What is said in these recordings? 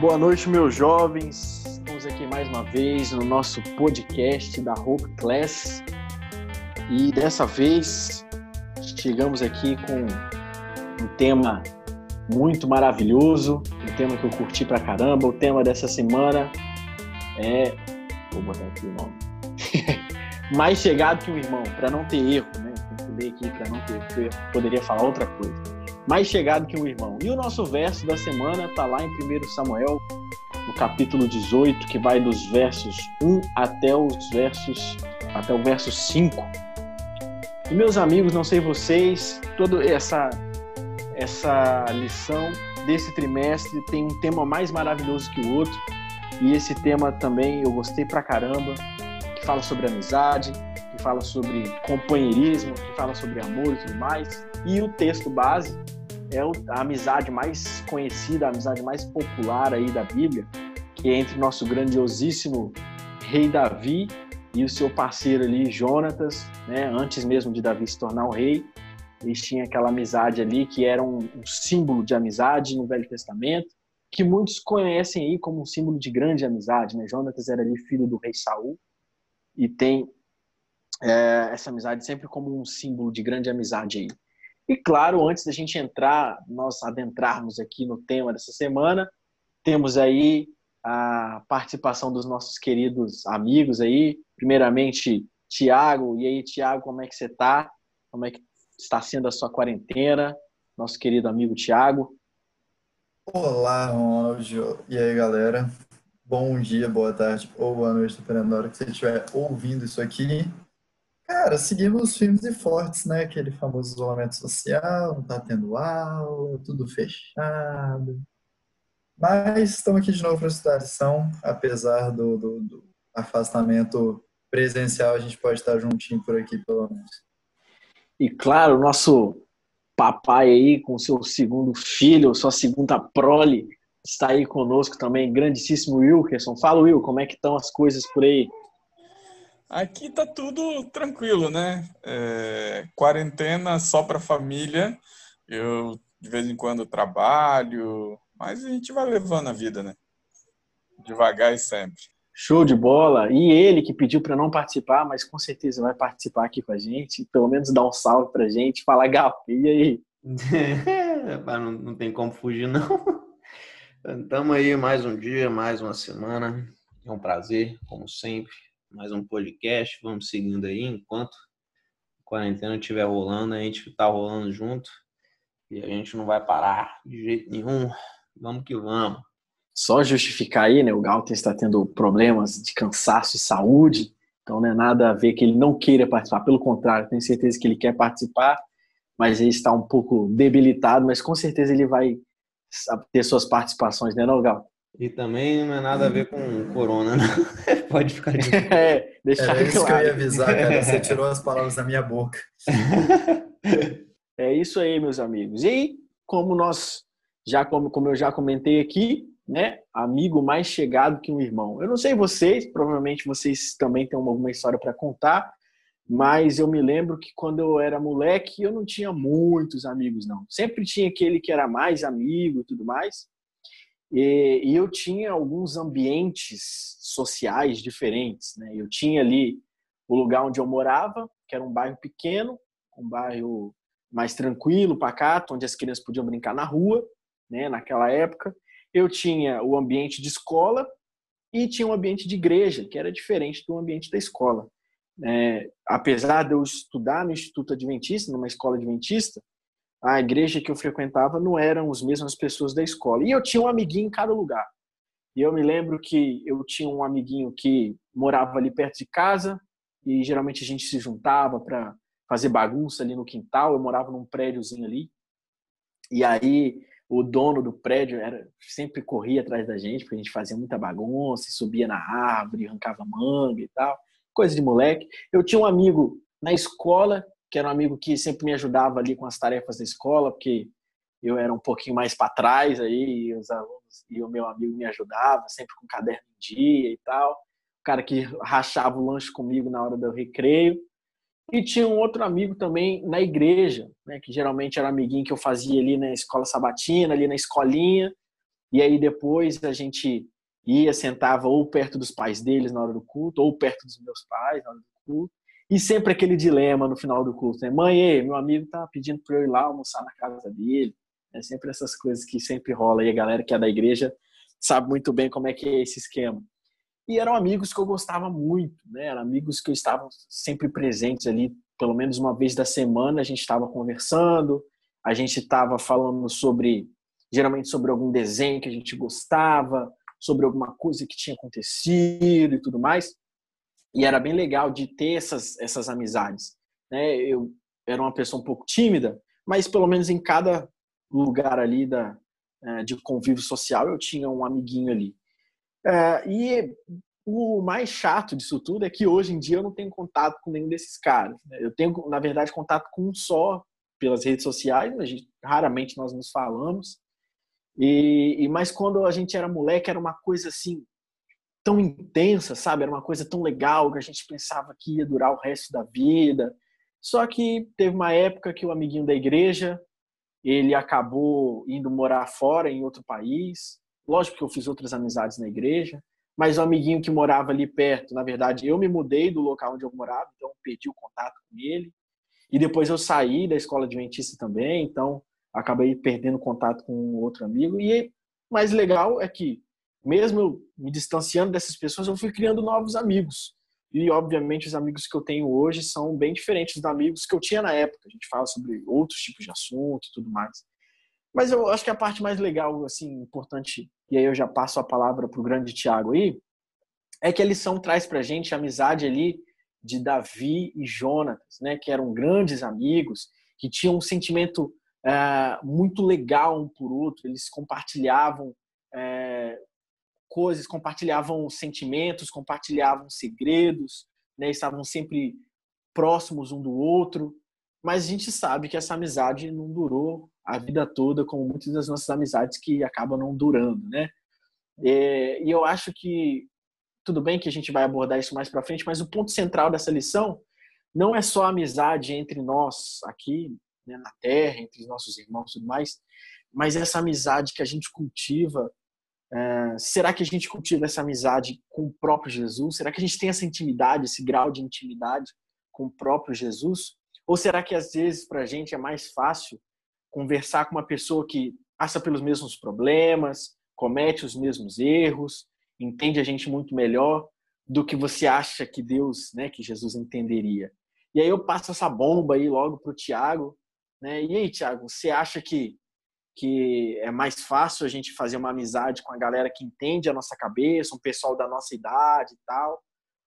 Boa noite, meus jovens. Estamos aqui mais uma vez no nosso podcast da Hope Class. E dessa vez chegamos aqui com um tema muito maravilhoso, um tema que eu curti pra caramba. O tema dessa semana é. Vou botar aqui o nome. mais chegado que um irmão, para não ter erro, né? Tem que ler aqui para não ter erro, porque eu poderia falar outra coisa. Mais chegado que um irmão. E o nosso verso da semana está lá em 1 Samuel, no capítulo 18, que vai dos versos 1 até os versos até o verso 5. E meus amigos, não sei vocês, toda essa essa lição desse trimestre tem um tema mais maravilhoso que o outro. E esse tema também eu gostei pra caramba, que fala sobre amizade, fala sobre companheirismo, que fala sobre amor e tudo mais. E o texto base é a amizade mais conhecida, a amizade mais popular aí da Bíblia, que é entre nosso grandiosíssimo rei Davi e o seu parceiro ali, Jonatas, né? Antes mesmo de Davi se tornar o rei, eles tinham aquela amizade ali que era um, um símbolo de amizade no Velho Testamento, que muitos conhecem aí como um símbolo de grande amizade, né? Jonatas era ali filho do rei Saul e tem é, essa amizade sempre como um símbolo de grande amizade aí. E claro, antes da gente entrar, nós adentrarmos aqui no tema dessa semana, temos aí a participação dos nossos queridos amigos aí. Primeiramente, Tiago. E aí, Tiago, como é que você está? Como é que está sendo a sua quarentena? Nosso querido amigo Tiago. Olá, Ronald. E aí, galera? Bom dia, boa tarde ou boa noite, dependendo da hora que você estiver ouvindo isso aqui. Cara, seguimos firmes e fortes, né? Aquele famoso isolamento social, não tá tendo aula, tudo fechado. Mas estamos aqui de novo para estudar a lição, apesar do, do, do, afastamento presencial, a gente pode estar juntinho por aqui, pelo menos. E claro, o nosso papai aí, com seu segundo filho, sua segunda prole, está aí conosco também, grandíssimo Wilkerson. Fala, Will, como é que estão as coisas por aí? Aqui tá tudo tranquilo, né? É, quarentena só para família. Eu de vez em quando trabalho, mas a gente vai levando a vida, né? Devagar e sempre. Show de bola. E ele que pediu para não participar, mas com certeza vai participar aqui com a gente, pelo menos dar um salve pra gente, falar Gal, e aí? não, não tem como fugir não. Estamos aí mais um dia, mais uma semana. É um prazer, como sempre mais um podcast. Vamos seguindo aí enquanto a quarentena estiver rolando, a gente está rolando junto e a gente não vai parar de jeito nenhum. Vamos que vamos. Só justificar aí, né? O Galten está tendo problemas de cansaço e saúde, então não é nada a ver que ele não queira participar. Pelo contrário, tenho certeza que ele quer participar, mas ele está um pouco debilitado, mas com certeza ele vai ter suas participações, né, não, Gal? E também não é nada a ver com corona, não. Pode ficar de É, deixar é isso claro. que eu ia avisar, cara. Você tirou as palavras da minha boca. É isso aí, meus amigos. E como nós já como, como eu já comentei aqui, né, amigo mais chegado que um irmão. Eu não sei vocês, provavelmente vocês também têm alguma história para contar, mas eu me lembro que quando eu era moleque, eu não tinha muitos amigos não. Sempre tinha aquele que era mais amigo e tudo mais. E, e, eu tinha alguns ambientes sociais diferentes. Né? Eu tinha ali o lugar onde eu morava, que era um bairro pequeno, um bairro mais tranquilo, pacato, onde as crianças podiam brincar na rua, né? naquela época. Eu tinha o ambiente de escola e tinha um ambiente de igreja, que era diferente do ambiente da escola. É, apesar de eu estudar no Instituto Adventista, numa escola adventista, a igreja que eu frequentava não eram as mesmas pessoas da escola. E eu tinha um amiguinho em cada lugar. E eu me lembro que eu tinha um amiguinho que morava ali perto de casa e geralmente a gente se juntava para fazer bagunça ali no quintal. Eu morava num prédiozinho ali. E aí o dono do prédio era sempre corria atrás da gente, porque a gente fazia muita bagunça, subia na árvore, arrancava manga e tal, coisa de moleque. Eu tinha um amigo na escola que era um amigo que sempre me ajudava ali com as tarefas da escola, porque eu era um pouquinho mais para trás aí, e os alunos e o meu amigo me ajudava, sempre com caderno em dia e tal. O cara que rachava o lanche comigo na hora do recreio. E tinha um outro amigo também na igreja, né, que geralmente era um amiguinho que eu fazia ali na escola sabatina, ali na escolinha. E aí depois a gente ia, sentava ou perto dos pais deles na hora do culto, ou perto dos meus pais na hora do culto. E sempre aquele dilema no final do culto, né? Mãe, meu amigo tá pedindo para eu ir lá almoçar na casa dele. É sempre essas coisas que sempre rola. E a galera que é da igreja sabe muito bem como é que é esse esquema. E eram amigos que eu gostava muito, né? Eram amigos que eu estava sempre presentes ali, pelo menos uma vez da semana a gente estava conversando, a gente estava falando sobre, geralmente sobre algum desenho que a gente gostava, sobre alguma coisa que tinha acontecido e tudo mais. E era bem legal de ter essas, essas amizades. Né? Eu era uma pessoa um pouco tímida, mas pelo menos em cada lugar ali da, é, de convívio social eu tinha um amiguinho ali. É, e o mais chato disso tudo é que hoje em dia eu não tenho contato com nenhum desses caras. Né? Eu tenho, na verdade, contato com um só pelas redes sociais, mas raramente nós nos falamos. E, e mas quando a gente era moleque era uma coisa assim tão intensa, sabe? Era uma coisa tão legal que a gente pensava que ia durar o resto da vida. Só que teve uma época que o amiguinho da igreja ele acabou indo morar fora em outro país. Lógico que eu fiz outras amizades na igreja, mas o amiguinho que morava ali perto, na verdade, eu me mudei do local onde eu morava, então perdi o contato com ele. E depois eu saí da escola adventista também, então acabei perdendo contato com outro amigo. E mais legal é que, mesmo me distanciando dessas pessoas, eu fui criando novos amigos. E, obviamente, os amigos que eu tenho hoje são bem diferentes dos amigos que eu tinha na época. A gente fala sobre outros tipos de assunto e tudo mais. Mas eu acho que a parte mais legal, assim, importante, e aí eu já passo a palavra para o grande Tiago aí, é que a lição traz para a gente a amizade ali de Davi e Jonatas, né, que eram grandes amigos, que tinham um sentimento é, muito legal um por outro, eles compartilhavam é, coisas, compartilhavam sentimentos, compartilhavam segredos, né, estavam sempre próximos um do outro, mas a gente sabe que essa amizade não durou a vida toda, como muitas das nossas amizades que acabam não durando, né? É, e eu acho que tudo bem que a gente vai abordar isso mais para frente, mas o ponto central dessa lição não é só a amizade entre nós aqui né, na Terra, entre os nossos irmãos e tudo mais, mas essa amizade que a gente cultiva. É, será que a gente cultiva essa amizade com o próprio Jesus? Será que a gente tem essa intimidade, esse grau de intimidade com o próprio Jesus? Ou será que às vezes para a gente é mais fácil conversar com uma pessoa que passa pelos mesmos problemas, comete os mesmos erros, entende a gente muito melhor do que você acha que Deus, né, que Jesus entenderia. E aí eu passo essa bomba aí logo para o Tiago. Né? E aí, Tiago, você acha que, que é mais fácil a gente fazer uma amizade com a galera que entende a nossa cabeça, um pessoal da nossa idade e tal?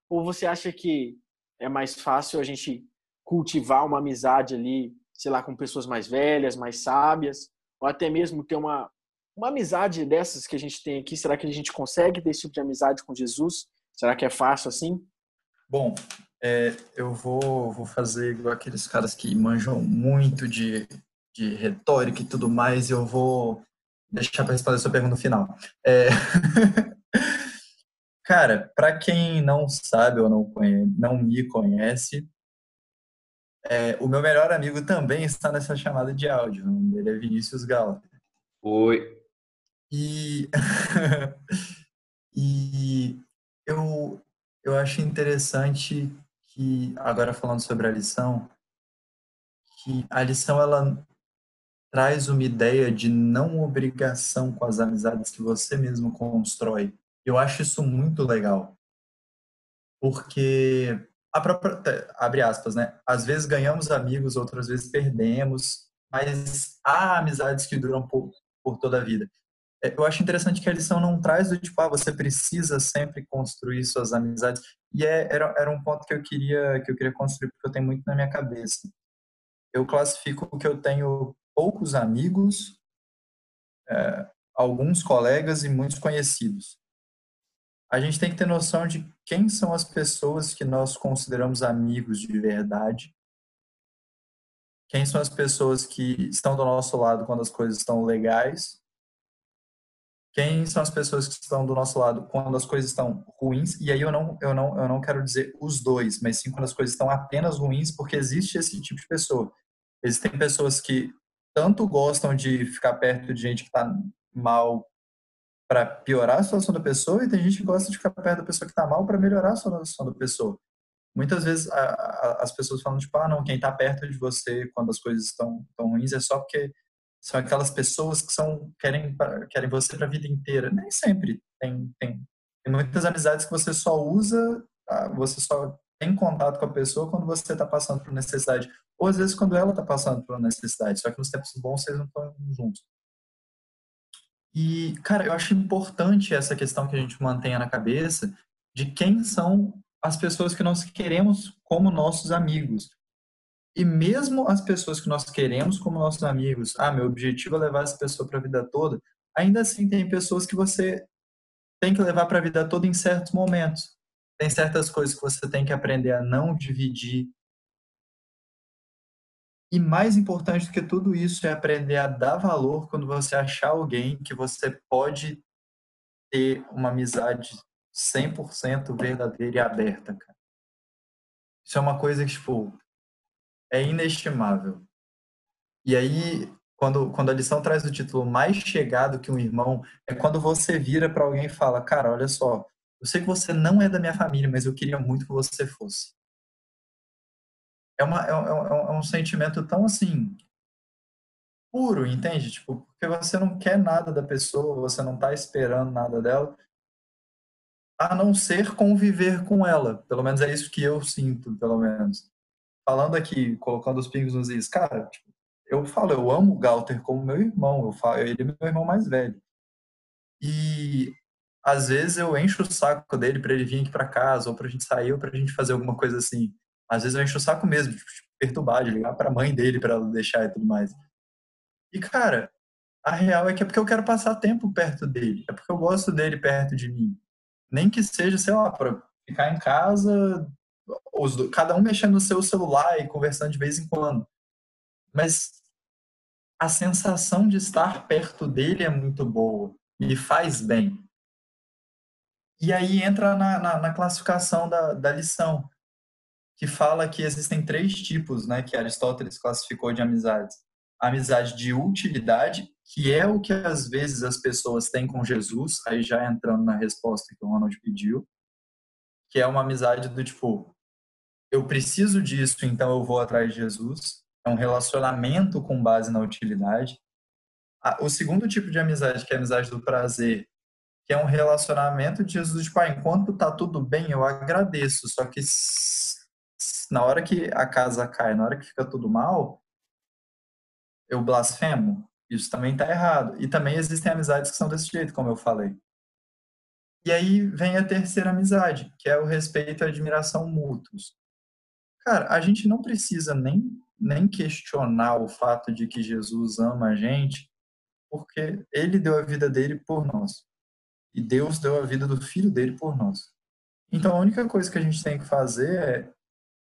Ou você acha que é mais fácil a gente cultivar uma amizade ali, sei lá, com pessoas mais velhas, mais sábias, ou até mesmo ter uma, uma amizade dessas que a gente tem aqui, será que a gente consegue ter esse tipo de amizade com Jesus? Será que é fácil assim? Bom, é, eu vou, vou fazer igual aqueles caras que manjam muito de, de retórica e tudo mais, e eu vou deixar para responder a sua pergunta no final. É... Cara, para quem não sabe ou não, conhece, não me conhece, é, o meu melhor amigo também está nessa chamada de áudio. Dele é Vinícius Gala. Oi. E, e eu, eu acho interessante que, agora falando sobre a lição, que a lição ela traz uma ideia de não obrigação com as amizades que você mesmo constrói. Eu acho isso muito legal. Porque a própria, abre aspas, né? Às vezes ganhamos amigos, outras vezes perdemos, mas há amizades que duram por, por toda a vida. É, eu acho interessante que a lição não traz do tipo, ah, você precisa sempre construir suas amizades. E é, era, era um ponto que eu queria que eu queria construir porque eu tenho muito na minha cabeça. Eu classifico que eu tenho poucos amigos, é, alguns colegas e muitos conhecidos. A gente tem que ter noção de quem são as pessoas que nós consideramos amigos de verdade. Quem são as pessoas que estão do nosso lado quando as coisas estão legais quem são as pessoas que estão do nosso lado quando as coisas estão ruins e aí eu não eu não eu não quero dizer os dois mas sim quando as coisas estão apenas ruins porque existe esse tipo de pessoa existem pessoas que tanto gostam de ficar perto de gente que está mal para piorar a situação da pessoa e tem gente que gosta de ficar perto da pessoa que está mal para melhorar a situação da pessoa. Muitas vezes a, a, as pessoas falam tipo, ah, não, quem está perto de você quando as coisas estão tão ruins é só porque são aquelas pessoas que são querem querem você para a vida inteira. Nem sempre tem, tem tem muitas amizades que você só usa, ah, você só tem contato com a pessoa quando você está passando por necessidade ou às vezes quando ela está passando por necessidade. Só que nos tempos bons vocês não estão juntos. E, cara, eu acho importante essa questão que a gente mantenha na cabeça de quem são as pessoas que nós queremos como nossos amigos. E mesmo as pessoas que nós queremos como nossos amigos, ah, meu objetivo é levar essa pessoa para a vida toda, ainda assim tem pessoas que você tem que levar para a vida toda em certos momentos. Tem certas coisas que você tem que aprender a não dividir. E mais importante do que tudo isso é aprender a dar valor quando você achar alguém que você pode ter uma amizade 100% verdadeira e aberta, cara. Isso é uma coisa que, tipo, é inestimável. E aí, quando, quando a lição traz o título mais chegado que um irmão, é quando você vira para alguém e fala: Cara, olha só, eu sei que você não é da minha família, mas eu queria muito que você fosse. É, uma, é, é, é um sentimento tão assim, puro, entende? Tipo, porque você não quer nada da pessoa, você não está esperando nada dela, a não ser conviver com ela. Pelo menos é isso que eu sinto, pelo menos. Falando aqui, colocando os pingos nos is, cara, tipo, eu falo, eu amo o Galter como meu irmão, eu falo, ele é meu irmão mais velho. E às vezes eu encho o saco dele para ele vir aqui para casa, ou pra gente sair, ou pra gente fazer alguma coisa assim. Às vezes eu encho o saco mesmo, tipo, perturbar, de ligar pra mãe dele para ela deixar e tudo mais. E cara, a real é que é porque eu quero passar tempo perto dele, é porque eu gosto dele perto de mim nem que seja, sei lá, para ficar em casa, os, cada um mexendo no seu celular e conversando de vez em quando. Mas a sensação de estar perto dele é muito boa, me faz bem. E aí entra na, na, na classificação da, da lição, que fala que existem três tipos né, que Aristóteles classificou de amizades. A amizade de utilidade, que é o que às vezes as pessoas têm com Jesus, aí já entrando na resposta que o Ronald pediu, que é uma amizade do tipo, eu preciso disso, então eu vou atrás de Jesus. É um relacionamento com base na utilidade. O segundo tipo de amizade, que é a amizade do prazer, que é um relacionamento de Jesus, tipo, ah, enquanto tá tudo bem, eu agradeço, só que na hora que a casa cai, na hora que fica tudo mal, eu blasfemo. Isso também está errado. E também existem amizades que são desse jeito, como eu falei. E aí vem a terceira amizade, que é o respeito e admiração mútuos. Cara, a gente não precisa nem, nem questionar o fato de que Jesus ama a gente, porque ele deu a vida dele por nós. E Deus deu a vida do filho dele por nós. Então a única coisa que a gente tem que fazer é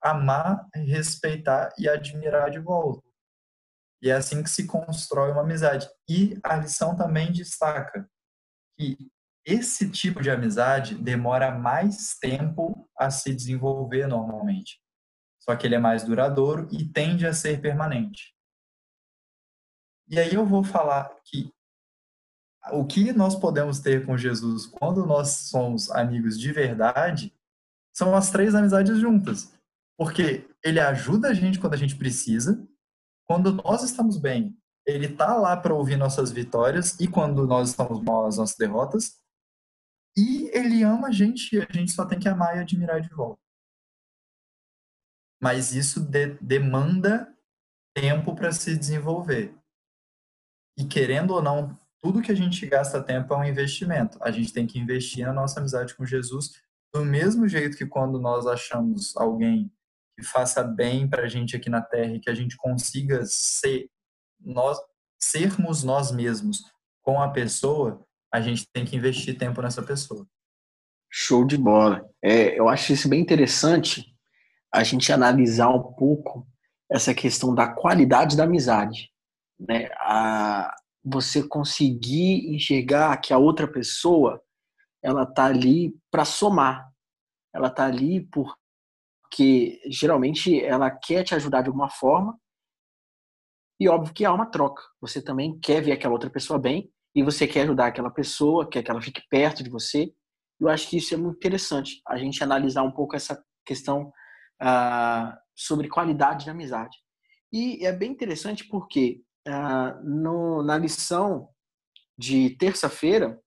amar, respeitar e admirar de volta. E é assim que se constrói uma amizade. E a lição também destaca que esse tipo de amizade demora mais tempo a se desenvolver normalmente. Só que ele é mais duradouro e tende a ser permanente. E aí eu vou falar que o que nós podemos ter com Jesus quando nós somos amigos de verdade são as três amizades juntas. Porque ele ajuda a gente quando a gente precisa, quando nós estamos bem, ele está lá para ouvir nossas vitórias e quando nós estamos mal, as nossas derrotas. E ele ama a gente e a gente só tem que amar e admirar de volta. Mas isso de, demanda tempo para se desenvolver. E querendo ou não, tudo que a gente gasta tempo é um investimento. A gente tem que investir na nossa amizade com Jesus do mesmo jeito que quando nós achamos alguém que faça bem para a gente aqui na Terra e que a gente consiga ser nós sermos nós mesmos com a pessoa, a gente tem que investir tempo nessa pessoa. Show de bola. É, eu acho isso bem interessante a gente analisar um pouco essa questão da qualidade da amizade, né? A, você conseguir enxergar que a outra pessoa ela tá ali para somar, ela tá ali por porque geralmente ela quer te ajudar de alguma forma e óbvio que há uma troca. Você também quer ver aquela outra pessoa bem e você quer ajudar aquela pessoa, quer que ela fique perto de você. Eu acho que isso é muito interessante, a gente analisar um pouco essa questão uh, sobre qualidade de amizade. E é bem interessante porque uh, no, na lição de terça-feira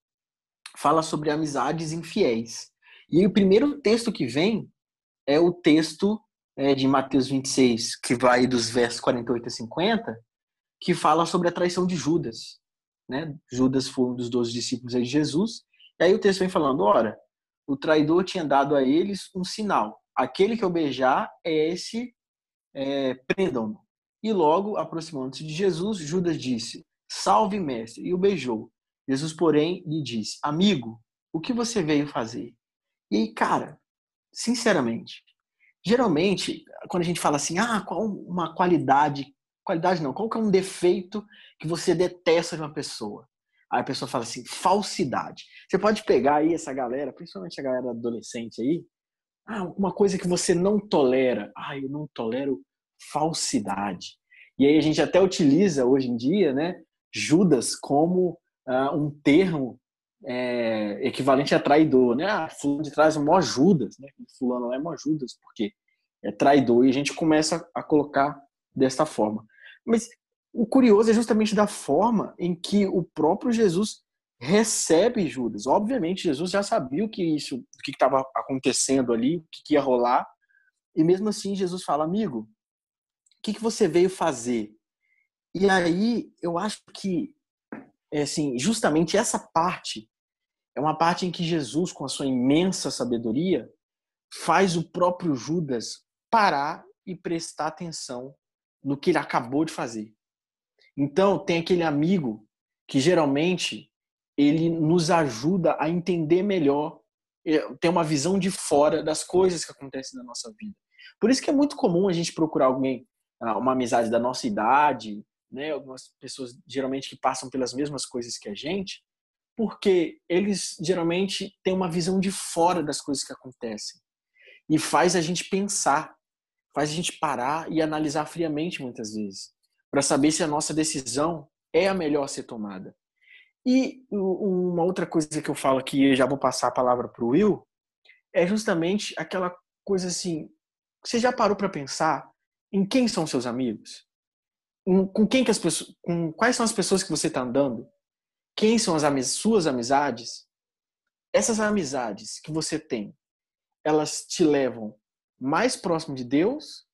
fala sobre amizades infiéis. E o primeiro texto que vem é o texto é, de Mateus 26, que vai dos versos 48 a 50, que fala sobre a traição de Judas. Né? Judas foi um dos doze discípulos de Jesus. E aí o texto vem falando: ora, o traidor tinha dado a eles um sinal. Aquele que eu beijar é esse, é, prendam-no. E logo, aproximando-se de Jesus, Judas disse: Salve, mestre, e o beijou. Jesus, porém, lhe disse: Amigo, o que você veio fazer? E aí, cara, sinceramente, geralmente, quando a gente fala assim, ah, qual uma qualidade, qualidade não, qual que é um defeito que você detesta de uma pessoa? Aí a pessoa fala assim, falsidade. Você pode pegar aí essa galera, principalmente a galera adolescente aí, ah, uma coisa que você não tolera. Ah, eu não tolero falsidade. E aí a gente até utiliza hoje em dia, né, Judas como uh, um termo é, equivalente a traidor, né? Ah, fulano de trás é mó Judas, né? Fulano é mó Judas, porque é traidor. E a gente começa a colocar desta forma. Mas o curioso é justamente da forma em que o próprio Jesus recebe Judas. Obviamente, Jesus já sabia o que isso, o que estava acontecendo ali, o que ia rolar. E mesmo assim, Jesus fala, amigo, que, que você veio fazer? E aí, eu acho que, é assim, justamente essa parte é uma parte em que Jesus, com a sua imensa sabedoria, faz o próprio Judas parar e prestar atenção no que ele acabou de fazer. Então, tem aquele amigo que geralmente ele nos ajuda a entender melhor, é, ter uma visão de fora das coisas que acontecem na nossa vida. Por isso que é muito comum a gente procurar alguém, uma amizade da nossa idade, né, algumas pessoas geralmente que passam pelas mesmas coisas que a gente, porque eles geralmente têm uma visão de fora das coisas que acontecem e faz a gente pensar, faz a gente parar e analisar friamente muitas vezes, para saber se a nossa decisão é a melhor a ser tomada. E uma outra coisa que eu falo aqui, já vou passar a palavra para o Will, é justamente aquela coisa assim: você já parou para pensar em quem são seus amigos? com quem que as pessoas, com quais são as pessoas que você está andando? quem são as suas amizades, essas amizades que você tem, elas te levam mais próximo de Deus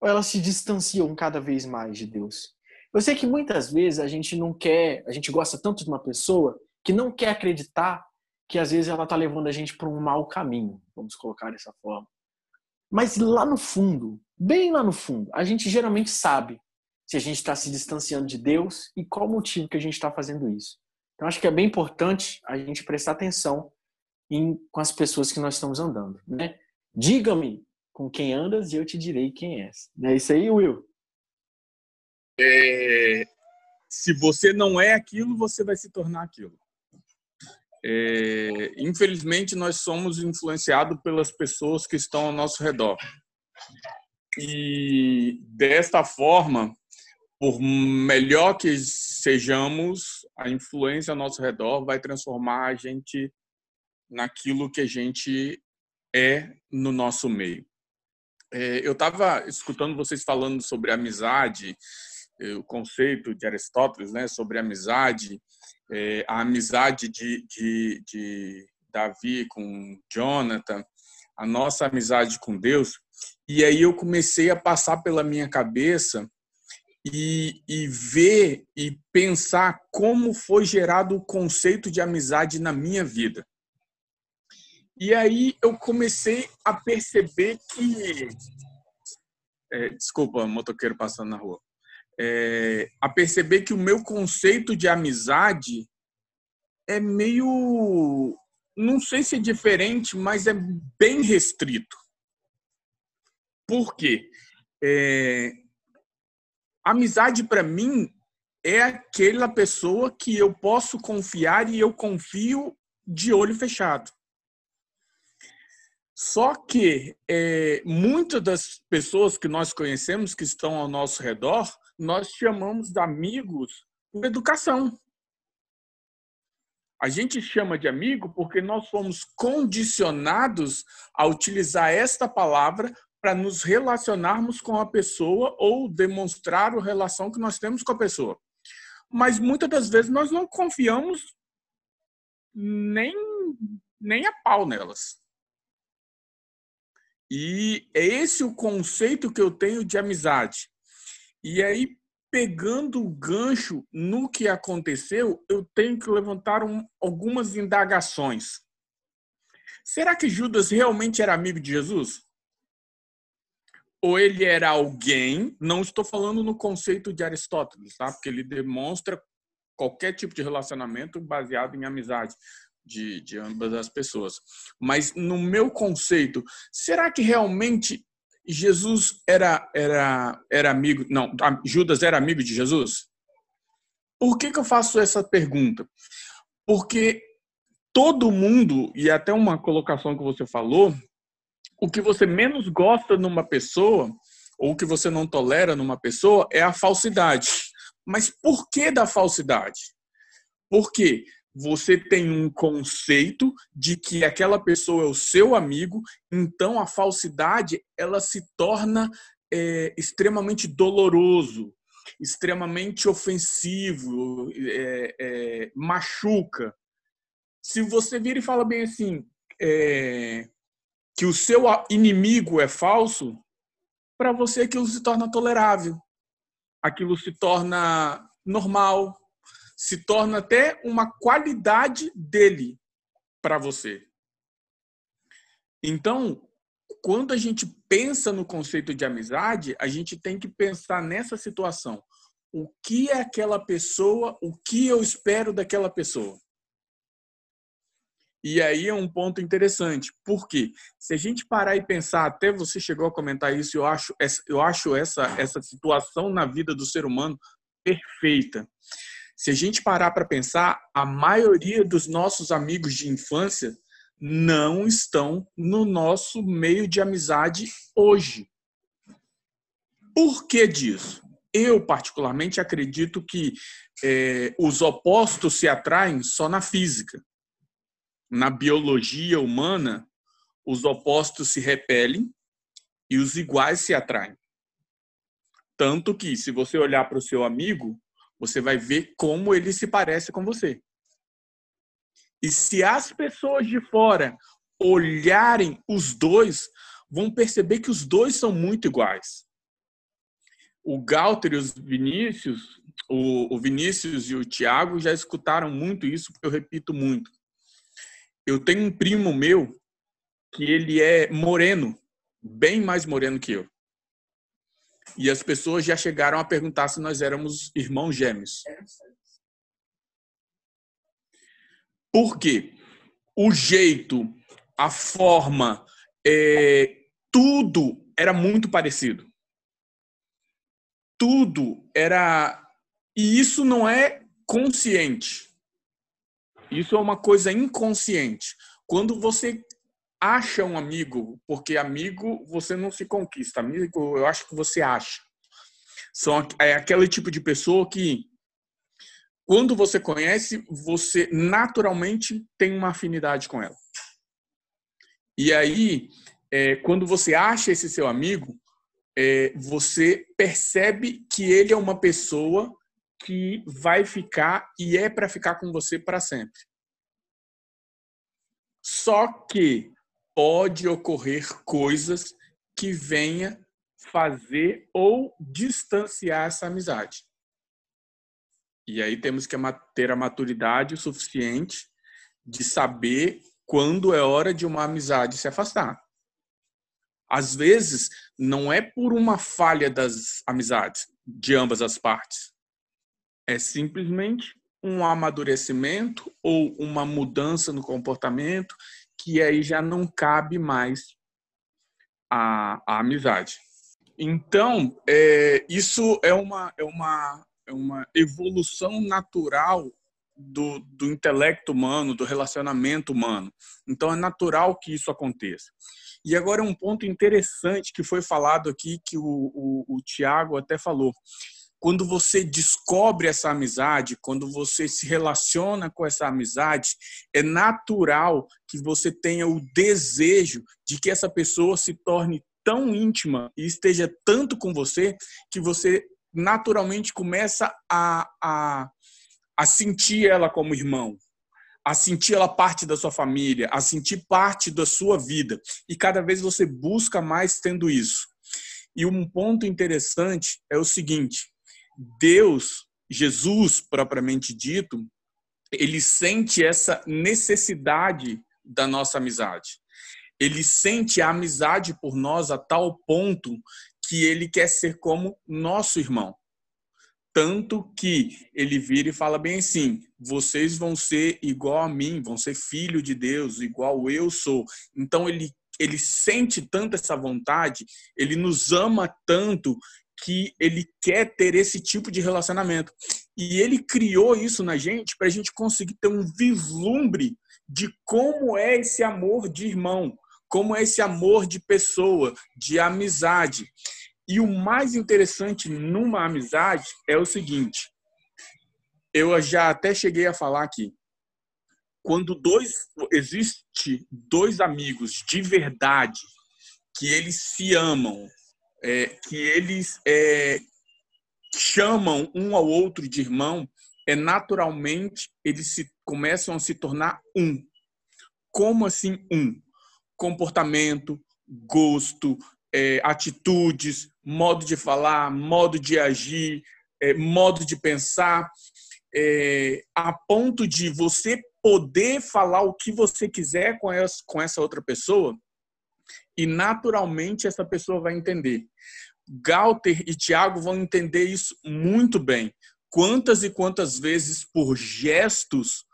ou elas te distanciam cada vez mais de Deus? Eu sei que muitas vezes a gente não quer, a gente gosta tanto de uma pessoa que não quer acreditar que às vezes ela está levando a gente para um mau caminho, vamos colocar dessa forma. Mas lá no fundo, bem lá no fundo, a gente geralmente sabe se a gente está se distanciando de Deus e qual o motivo que a gente está fazendo isso. Então, acho que é bem importante a gente prestar atenção em, com as pessoas que nós estamos andando. Né? Diga-me com quem andas e eu te direi quem és. Não é isso aí, Will? É, se você não é aquilo, você vai se tornar aquilo. É, infelizmente, nós somos influenciados pelas pessoas que estão ao nosso redor. E desta forma, por melhor que sejamos, a influência ao nosso redor vai transformar a gente naquilo que a gente é no nosso meio. É, eu estava escutando vocês falando sobre amizade, é, o conceito de Aristóteles, né, sobre amizade, é, a amizade de, de, de Davi com Jonathan, a nossa amizade com Deus. E aí eu comecei a passar pela minha cabeça e, e ver e pensar como foi gerado o conceito de amizade na minha vida. E aí eu comecei a perceber que. É, desculpa, motoqueiro passando na rua. É, a perceber que o meu conceito de amizade é meio. Não sei se é diferente, mas é bem restrito. Por quê? É, amizade para mim é aquela pessoa que eu posso confiar e eu confio de olho fechado. Só que é, muitas das pessoas que nós conhecemos que estão ao nosso redor, nós chamamos de amigos por educação. A gente chama de amigo porque nós fomos condicionados a utilizar esta palavra para nos relacionarmos com a pessoa ou demonstrar a relação que nós temos com a pessoa. Mas muitas das vezes nós não confiamos nem, nem a pau nelas. E é esse o conceito que eu tenho de amizade. E aí, pegando o gancho no que aconteceu, eu tenho que levantar um, algumas indagações. Será que Judas realmente era amigo de Jesus? Ou ele era alguém, não estou falando no conceito de Aristóteles, tá? Porque ele demonstra qualquer tipo de relacionamento baseado em amizade de, de ambas as pessoas. Mas no meu conceito, será que realmente Jesus era, era, era amigo. Não, Judas era amigo de Jesus? Por que, que eu faço essa pergunta? Porque todo mundo, e até uma colocação que você falou, o que você menos gosta numa pessoa, ou o que você não tolera numa pessoa, é a falsidade. Mas por que da falsidade? Porque você tem um conceito de que aquela pessoa é o seu amigo, então a falsidade ela se torna é, extremamente doloroso, extremamente ofensivo, é, é, machuca. Se você vira e fala bem assim, é, que o seu inimigo é falso, para você aquilo se torna tolerável, aquilo se torna normal, se torna até uma qualidade dele para você. Então, quando a gente pensa no conceito de amizade, a gente tem que pensar nessa situação. O que é aquela pessoa? O que eu espero daquela pessoa? E aí é um ponto interessante, porque se a gente parar e pensar, até você chegou a comentar isso, eu acho, eu acho essa, essa situação na vida do ser humano perfeita. Se a gente parar para pensar, a maioria dos nossos amigos de infância não estão no nosso meio de amizade hoje. Por que disso? Eu, particularmente, acredito que é, os opostos se atraem só na física. Na biologia humana, os opostos se repelem e os iguais se atraem. Tanto que, se você olhar para o seu amigo, você vai ver como ele se parece com você. E se as pessoas de fora olharem os dois, vão perceber que os dois são muito iguais. O Galter e os Vinícius, o, Vinícius e o Tiago já escutaram muito isso, porque eu repito muito. Eu tenho um primo meu que ele é moreno, bem mais moreno que eu. E as pessoas já chegaram a perguntar se nós éramos irmãos gêmeos. Por quê? O jeito, a forma, é, tudo era muito parecido. Tudo era. E isso não é consciente. Isso é uma coisa inconsciente. Quando você acha um amigo, porque amigo você não se conquista, amigo eu acho que você acha. São é aquele tipo de pessoa que quando você conhece, você naturalmente tem uma afinidade com ela. E aí, é, quando você acha esse seu amigo, é, você percebe que ele é uma pessoa que vai ficar e é para ficar com você para sempre. Só que pode ocorrer coisas que venha fazer ou distanciar essa amizade. E aí temos que ter a maturidade o suficiente de saber quando é hora de uma amizade se afastar. Às vezes, não é por uma falha das amizades de ambas as partes. É simplesmente um amadurecimento ou uma mudança no comportamento que aí já não cabe mais a, a amizade. Então, é, isso é uma, é, uma, é uma evolução natural do, do intelecto humano, do relacionamento humano. Então, é natural que isso aconteça. E agora um ponto interessante que foi falado aqui, que o, o, o Tiago até falou. Quando você descobre essa amizade, quando você se relaciona com essa amizade, é natural que você tenha o desejo de que essa pessoa se torne tão íntima e esteja tanto com você que você naturalmente começa a, a, a sentir ela como irmão, a sentir ela parte da sua família, a sentir parte da sua vida. E cada vez você busca mais tendo isso. E um ponto interessante é o seguinte: Deus, Jesus propriamente dito, ele sente essa necessidade da nossa amizade. Ele sente a amizade por nós a tal ponto que ele quer ser como nosso irmão. Tanto que ele vira e fala bem assim: vocês vão ser igual a mim, vão ser filho de Deus, igual eu sou. Então ele ele sente tanto essa vontade, ele nos ama tanto que ele quer ter esse tipo de relacionamento. E ele criou isso na gente para a gente conseguir ter um vislumbre de como é esse amor de irmão, como é esse amor de pessoa, de amizade. E o mais interessante numa amizade é o seguinte: eu já até cheguei a falar aqui. Quando dois existe dois amigos de verdade que eles se amam, é, que eles é, chamam um ao outro de irmão, é naturalmente eles se começam a se tornar um. Como assim um? Comportamento, gosto, é, atitudes, modo de falar, modo de agir, é, modo de pensar, é, a ponto de você poder falar o que você quiser com essa, com essa outra pessoa e naturalmente essa pessoa vai entender. Galter e Tiago vão entender isso muito bem. Quantas e quantas vezes por gestos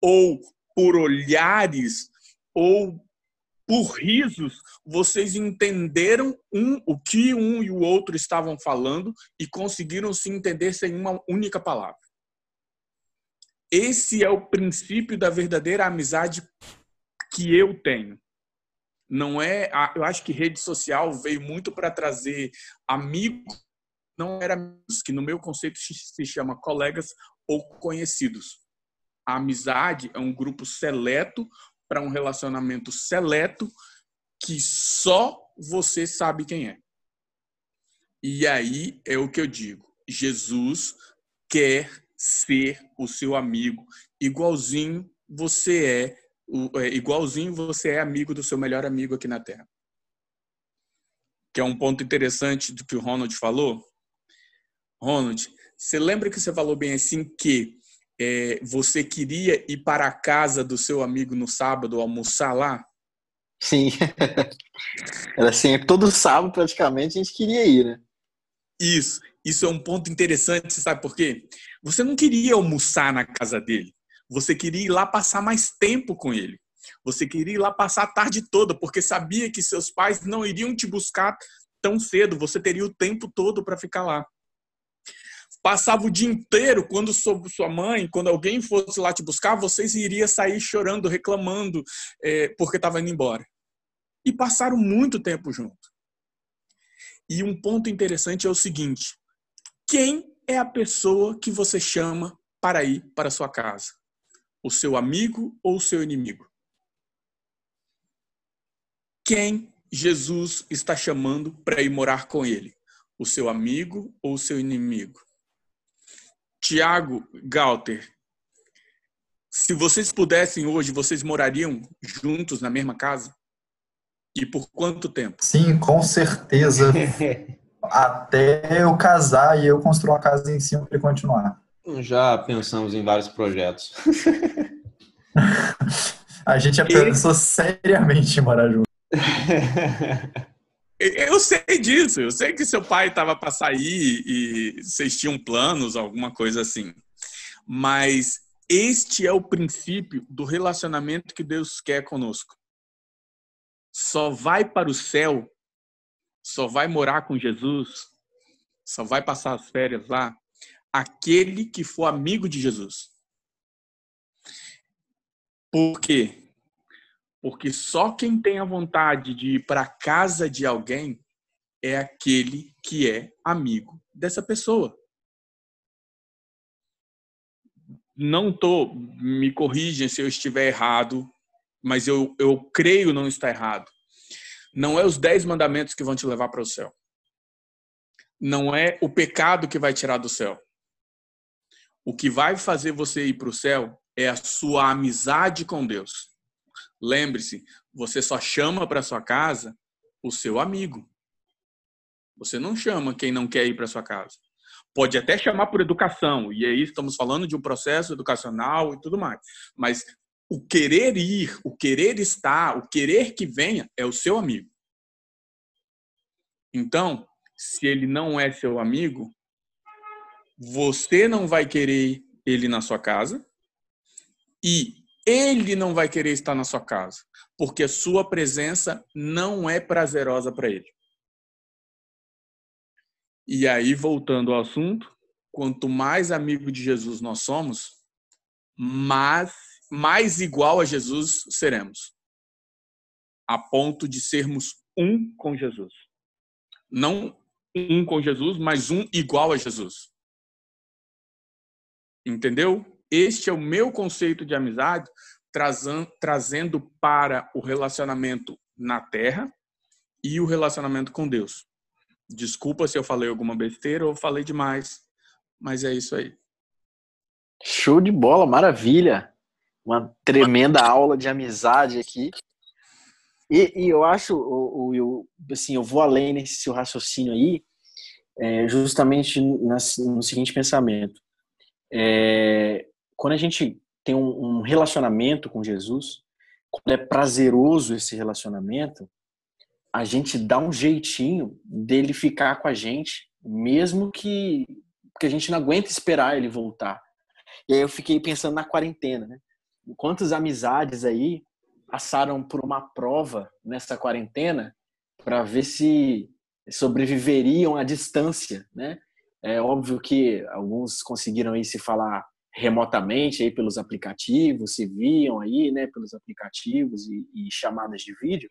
ou por olhares ou por risos vocês entenderam um, o que um e o outro estavam falando e conseguiram se entender sem uma única palavra. Esse é o princípio da verdadeira amizade que eu tenho não é. Eu acho que rede social veio muito para trazer amigos, não era amigos, que no meu conceito se chama colegas ou conhecidos. A amizade é um grupo seleto para um relacionamento seleto que só você sabe quem é. E aí é o que eu digo. Jesus quer ser o seu amigo, igualzinho você é o, é, igualzinho você é amigo do seu melhor amigo aqui na Terra. Que é um ponto interessante do que o Ronald falou. Ronald, você lembra que você falou bem assim que é, você queria ir para a casa do seu amigo no sábado almoçar lá? Sim. Era assim, todo sábado praticamente a gente queria ir, né? Isso. Isso é um ponto interessante, você sabe por quê? Você não queria almoçar na casa dele. Você queria ir lá passar mais tempo com ele. Você queria ir lá passar a tarde toda, porque sabia que seus pais não iriam te buscar tão cedo. Você teria o tempo todo para ficar lá. Passava o dia inteiro, quando sua mãe, quando alguém fosse lá te buscar, vocês iriam sair chorando, reclamando, é, porque estava indo embora. E passaram muito tempo junto. E um ponto interessante é o seguinte: quem é a pessoa que você chama para ir para sua casa? O seu amigo ou o seu inimigo? Quem Jesus está chamando para ir morar com ele? O seu amigo ou o seu inimigo? Tiago Galter, se vocês pudessem hoje, vocês morariam juntos na mesma casa? E por quanto tempo? Sim, com certeza. Até eu casar e eu construir uma casa em cima para continuar. Já pensamos em vários projetos. A gente já pensou seriamente em morar junto. Eu sei disso, eu sei que seu pai estava para sair e vocês tinham planos, alguma coisa assim. Mas este é o princípio do relacionamento que Deus quer conosco. Só vai para o céu, só vai morar com Jesus, só vai passar as férias lá aquele que for amigo de Jesus. Por quê? Porque só quem tem a vontade de ir para a casa de alguém é aquele que é amigo dessa pessoa. não tô, me corrigem se eu estiver errado, mas eu, eu creio não estar errado. Não é os dez mandamentos que vão te levar para o céu. Não é o pecado que vai tirar do céu. O que vai fazer você ir para o céu é a sua amizade com Deus. Lembre-se, você só chama para sua casa o seu amigo. Você não chama quem não quer ir para sua casa. Pode até chamar por educação, e aí estamos falando de um processo educacional e tudo mais. Mas o querer ir, o querer estar, o querer que venha é o seu amigo. Então, se ele não é seu amigo, você não vai querer ele na sua casa e ele não vai querer estar na sua casa, porque a sua presença não é prazerosa para ele. E aí, voltando ao assunto, quanto mais amigo de Jesus nós somos, mais, mais igual a Jesus seremos. A ponto de sermos um com Jesus. Não um com Jesus, mas um igual a Jesus. Entendeu? Este é o meu conceito de amizade, trazendo para o relacionamento na terra e o relacionamento com Deus. Desculpa se eu falei alguma besteira ou falei demais, mas é isso aí. Show de bola, maravilha. Uma tremenda aula de amizade aqui. E, e eu acho, o, assim, eu vou além nesse seu raciocínio aí, é, justamente no seguinte pensamento. É, quando a gente tem um, um relacionamento com Jesus, quando é prazeroso esse relacionamento, a gente dá um jeitinho dele ficar com a gente, mesmo que, que a gente não aguenta esperar ele voltar. E aí eu fiquei pensando na quarentena, né? Quantas amizades aí passaram por uma prova nessa quarentena para ver se sobreviveriam à distância, né? É óbvio que alguns conseguiram aí se falar remotamente aí pelos aplicativos, se viam aí, né, pelos aplicativos e, e chamadas de vídeo,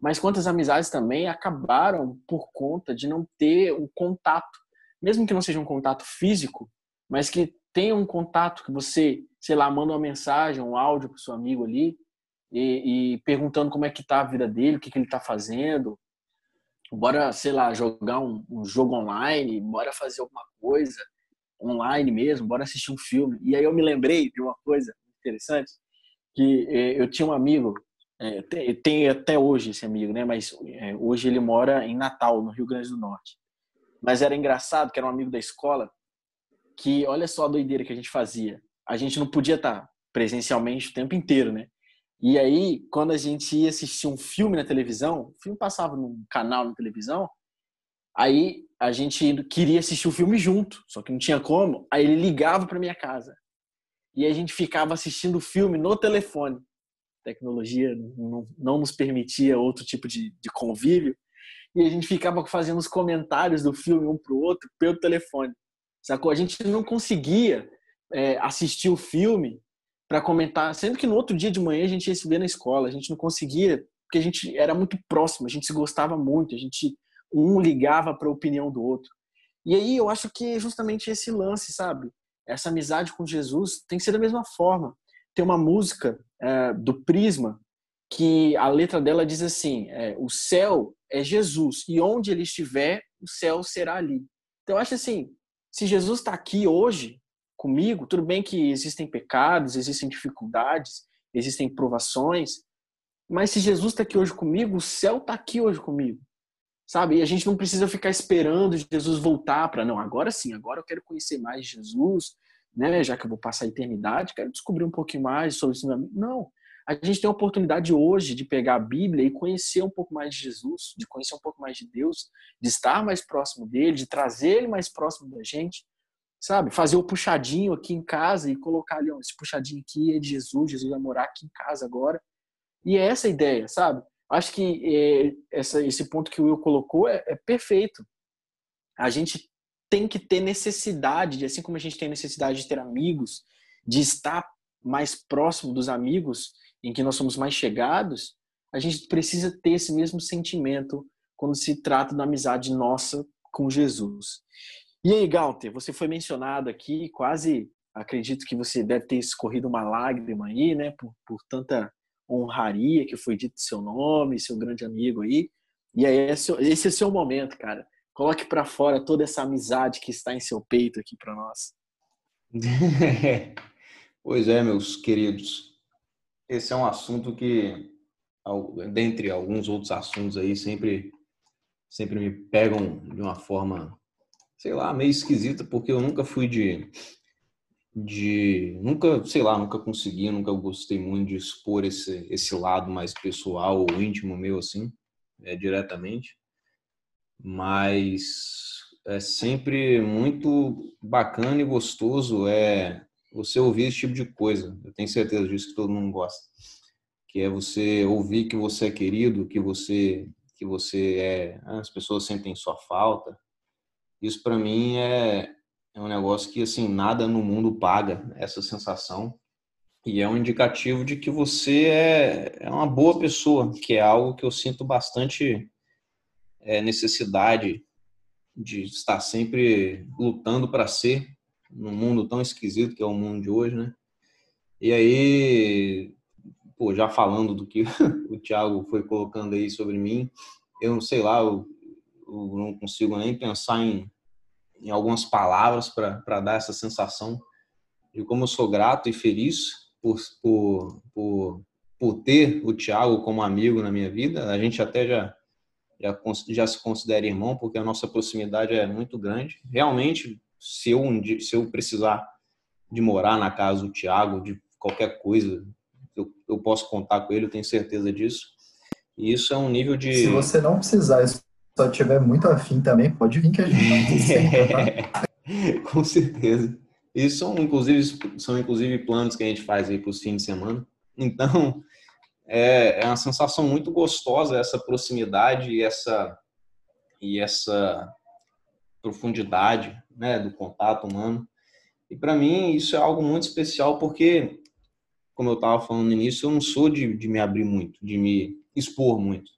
mas quantas amizades também acabaram por conta de não ter um contato, mesmo que não seja um contato físico, mas que tenha um contato que você, sei lá, manda uma mensagem, um áudio para o seu amigo ali e, e, perguntando como é que tá a vida dele, o que, que ele está fazendo. Bora, sei lá, jogar um, um jogo online, bora fazer alguma coisa online mesmo, bora assistir um filme. E aí eu me lembrei de uma coisa interessante, que eh, eu tinha um amigo é, tem, tem, até hoje esse amigo, né? Mas é, hoje ele mora em Natal, no Rio Grande do Norte. Mas era engraçado que era um amigo da escola que, olha só a doideira que a gente fazia. A gente não podia estar presencialmente o tempo inteiro, né? E aí, quando a gente ia assistir um filme na televisão, o filme passava num canal na televisão, aí a gente queria assistir o filme junto, só que não tinha como. Aí ele ligava para minha casa. E a gente ficava assistindo o filme no telefone tecnologia não, não nos permitia outro tipo de, de convívio, e a gente ficava fazendo os comentários do filme um para o outro pelo telefone, sacou? A gente não conseguia é, assistir o filme para comentar, sendo que no outro dia de manhã a gente ia se ver na escola, a gente não conseguia, porque a gente era muito próximo, a gente se gostava muito, a gente um ligava para a opinião do outro. E aí eu acho que é justamente esse lance, sabe? Essa amizade com Jesus tem que ser da mesma forma tem uma música é, do Prisma que a letra dela diz assim: é, o céu é Jesus e onde ele estiver, o céu será ali. Então, eu acho assim: se Jesus está aqui hoje comigo, tudo bem que existem pecados, existem dificuldades, existem provações, mas se Jesus está aqui hoje comigo, o céu está aqui hoje comigo. Sabe? E a gente não precisa ficar esperando Jesus voltar para, não, agora sim, agora eu quero conhecer mais Jesus, né? Já que eu vou passar a eternidade, quero descobrir um pouquinho mais sobre isso. Não. A gente tem a oportunidade hoje de pegar a Bíblia e conhecer um pouco mais de Jesus, de conhecer um pouco mais de Deus, de estar mais próximo dele, de trazer ele mais próximo da gente, sabe? Fazer o puxadinho aqui em casa e colocar ali, ó, esse puxadinho aqui é de Jesus, Jesus vai morar aqui em casa agora. E é essa a ideia, sabe? Acho que é, essa, esse ponto que o Will colocou é, é perfeito. A gente tem que ter necessidade, de, assim como a gente tem necessidade de ter amigos, de estar mais próximo dos amigos em que nós somos mais chegados, a gente precisa ter esse mesmo sentimento quando se trata da amizade nossa com Jesus. E aí, Galter, você foi mencionado aqui, quase Acredito que você deve ter escorrido uma lágrima aí, né? Por, por tanta honraria que foi dito seu nome, seu grande amigo aí. E aí esse, esse é seu momento, cara. Coloque para fora toda essa amizade que está em seu peito aqui para nós. pois é, meus queridos. Esse é um assunto que, dentre alguns outros assuntos aí, sempre, sempre me pegam de uma forma, sei lá, meio esquisita, porque eu nunca fui de, de nunca, sei lá, nunca consegui, nunca gostei muito de expor esse, esse lado mais pessoal ou íntimo meu, assim, é, diretamente mas é sempre muito bacana e gostoso é você ouvir esse tipo de coisa. Eu tenho certeza disso que todo mundo gosta, que é você ouvir que você é querido, que você que você é, as pessoas sentem sua falta. Isso para mim é é um negócio que assim nada no mundo paga essa sensação e é um indicativo de que você é, é uma boa pessoa, que é algo que eu sinto bastante é, necessidade de estar sempre lutando para ser num mundo tão esquisito que é o mundo de hoje, né? E aí, pô, já falando do que o Thiago foi colocando aí sobre mim, eu não sei lá, eu, eu não consigo nem pensar em, em algumas palavras para dar essa sensação de como eu sou grato e feliz por, por, por, por ter o Thiago como amigo na minha vida. A gente até já já, já se considera irmão, porque a nossa proximidade é muito grande. Realmente, se eu, se eu precisar de morar na casa do Tiago, de qualquer coisa, eu, eu posso contar com ele, eu tenho certeza disso. E isso é um nível de. Se você não precisar, se só tiver muito afim também, pode vir que a gente tá? Com certeza. Isso são inclusive, são inclusive planos que a gente faz aí para os fins de semana. Então, é, é uma sensação muito gostosa essa proximidade e essa e essa profundidade né, do contato humano. E para mim isso é algo muito especial porque, como eu estava falando no início, eu não sou de, de me abrir muito, de me expor muito.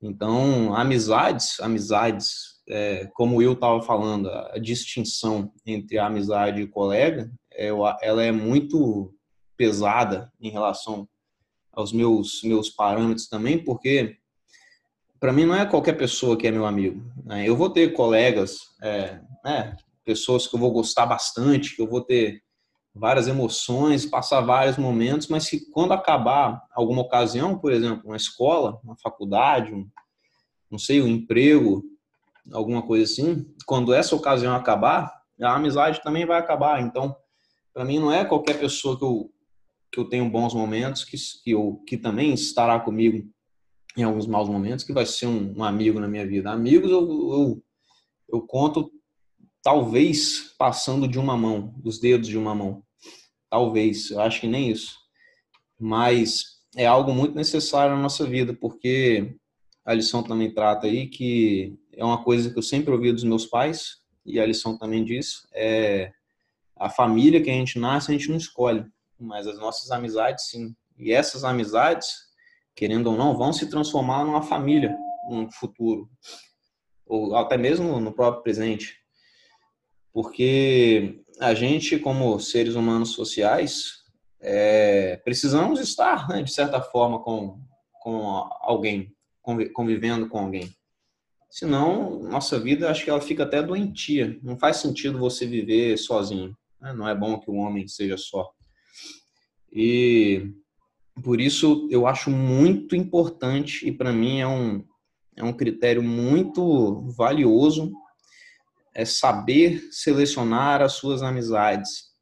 Então, amizades, amizades, é, como eu estava falando, a distinção entre amizade e colega, é, ela é muito pesada em relação aos meus meus parâmetros também, porque para mim não é qualquer pessoa que é meu amigo. Né? Eu vou ter colegas, é, né, pessoas que eu vou gostar bastante, que eu vou ter várias emoções, passar vários momentos, mas que quando acabar alguma ocasião, por exemplo, uma escola, uma faculdade, um, não sei, um emprego, alguma coisa assim, quando essa ocasião acabar, a amizade também vai acabar. Então, para mim não é qualquer pessoa que eu que eu tenho bons momentos, que, que, eu, que também estará comigo em alguns maus momentos, que vai ser um, um amigo na minha vida. Amigos eu, eu, eu conto talvez passando de uma mão, dos dedos de uma mão. Talvez, eu acho que nem isso. Mas é algo muito necessário na nossa vida, porque a lição também trata aí que é uma coisa que eu sempre ouvi dos meus pais, e a lição também diz, é a família que a gente nasce, a gente não escolhe mas as nossas amizades sim. E essas amizades, querendo ou não, vão se transformar numa família no futuro, ou até mesmo no próprio presente. Porque a gente, como seres humanos sociais, é, precisamos estar, né, de certa forma, com, com alguém, convivendo com alguém. Senão, nossa vida, acho que ela fica até doentia. Não faz sentido você viver sozinho. Né? Não é bom que o homem seja só. E por isso eu acho muito importante e para mim é um, é um critério muito valioso é saber selecionar as suas amizades,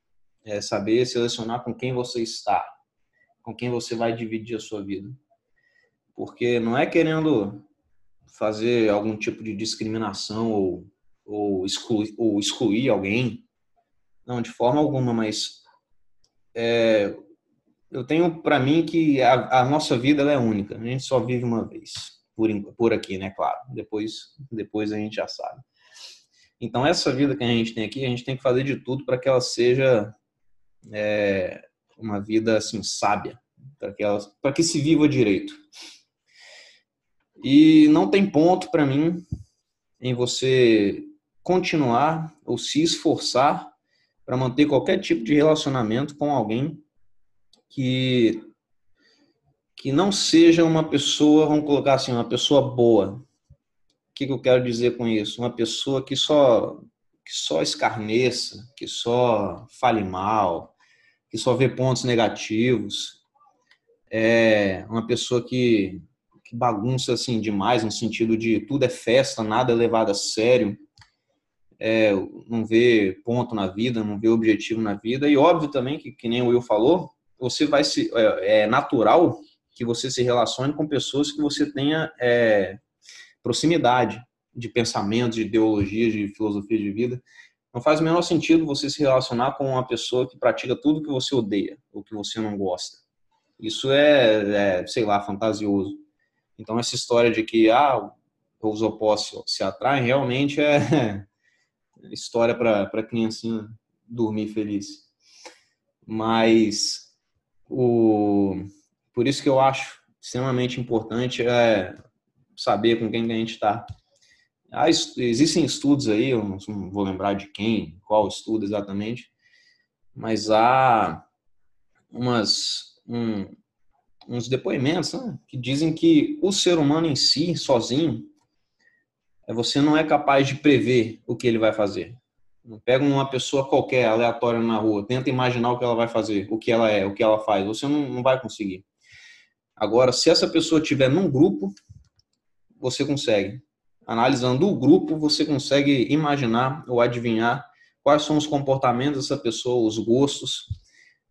é saber selecionar com quem você está, com quem você vai dividir a sua vida. Porque não é querendo fazer algum tipo de discriminação ou, ou, excluir, ou excluir alguém, não, de forma alguma, mas é, eu tenho para mim que a, a, nossa vida é única. A gente só vive uma vez, por, por aqui, né? Claro. Depois, depois a gente já sabe. Então, essa vida que a gente tem aqui, a gente tem que fazer de tudo para que ela seja é, uma vida assim sábia, para que, que se viva direito. E não tem ponto para mim em você continuar ou se esforçar para manter qualquer tipo de relacionamento com alguém que que não seja uma pessoa, vamos colocar assim, uma pessoa boa. Que, que eu quero dizer com isso? Uma pessoa que só que só escarneça, que só fale mal, que só vê pontos negativos. É uma pessoa que, que bagunça assim demais no sentido de tudo é festa, nada é levado a sério. É, não vê ponto na vida, não vê objetivo na vida. E óbvio também que, que nem o Will falou, você vai se. É, é natural que você se relacione com pessoas que você tenha é, proximidade de pensamentos, de ideologias, de filosofia de vida. Não faz o menor sentido você se relacionar com uma pessoa que pratica tudo que você odeia ou que você não gosta. Isso é, é sei lá, fantasioso. Então, essa história de que ah, os opostos se atraem realmente é história para criancinha dormir feliz. Mas o por isso que eu acho extremamente importante é saber com quem a gente está. Ah, existem estudos aí, eu não vou lembrar de quem, qual estudo exatamente, mas há umas, um, uns depoimentos né, que dizem que o ser humano em si, sozinho, é, você não é capaz de prever o que ele vai fazer. Pega uma pessoa qualquer, aleatória na rua, tenta imaginar o que ela vai fazer, o que ela é, o que ela faz. Você não, não vai conseguir. Agora, se essa pessoa estiver num grupo, você consegue. Analisando o grupo, você consegue imaginar ou adivinhar quais são os comportamentos dessa pessoa, os gostos,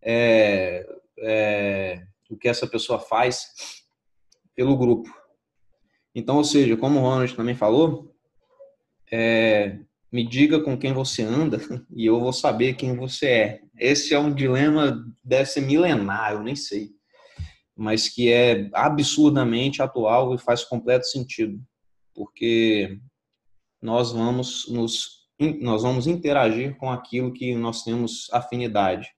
é, é, o que essa pessoa faz pelo grupo. Então, ou seja, como o Ronald também falou, é, me diga com quem você anda e eu vou saber quem você é. Esse é um dilema, deve milenar, eu nem sei mas que é absurdamente atual e faz completo sentido, porque nós vamos nos nós vamos interagir com aquilo que nós temos afinidade.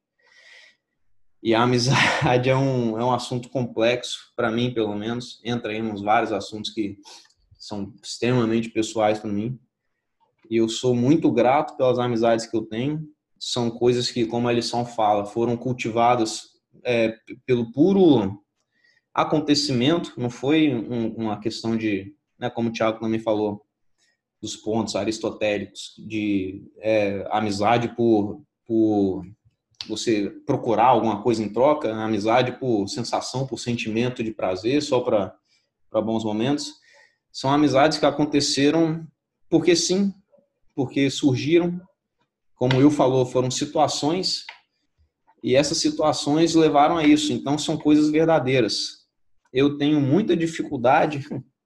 E a amizade é um, é um assunto complexo, para mim, pelo menos. Entra aí nos vários assuntos que são extremamente pessoais para mim. E eu sou muito grato pelas amizades que eu tenho. São coisas que, como a lição fala, foram cultivadas é, pelo puro acontecimento, não foi um, uma questão de, né, como o Tiago também falou, dos pontos aristotélicos, de é, amizade por, por você procurar alguma coisa em troca, amizade por sensação, por sentimento de prazer, só para bons momentos. São amizades que aconteceram porque sim, porque surgiram, como Will falou, foram situações e essas situações levaram a isso. Então são coisas verdadeiras eu tenho muita dificuldade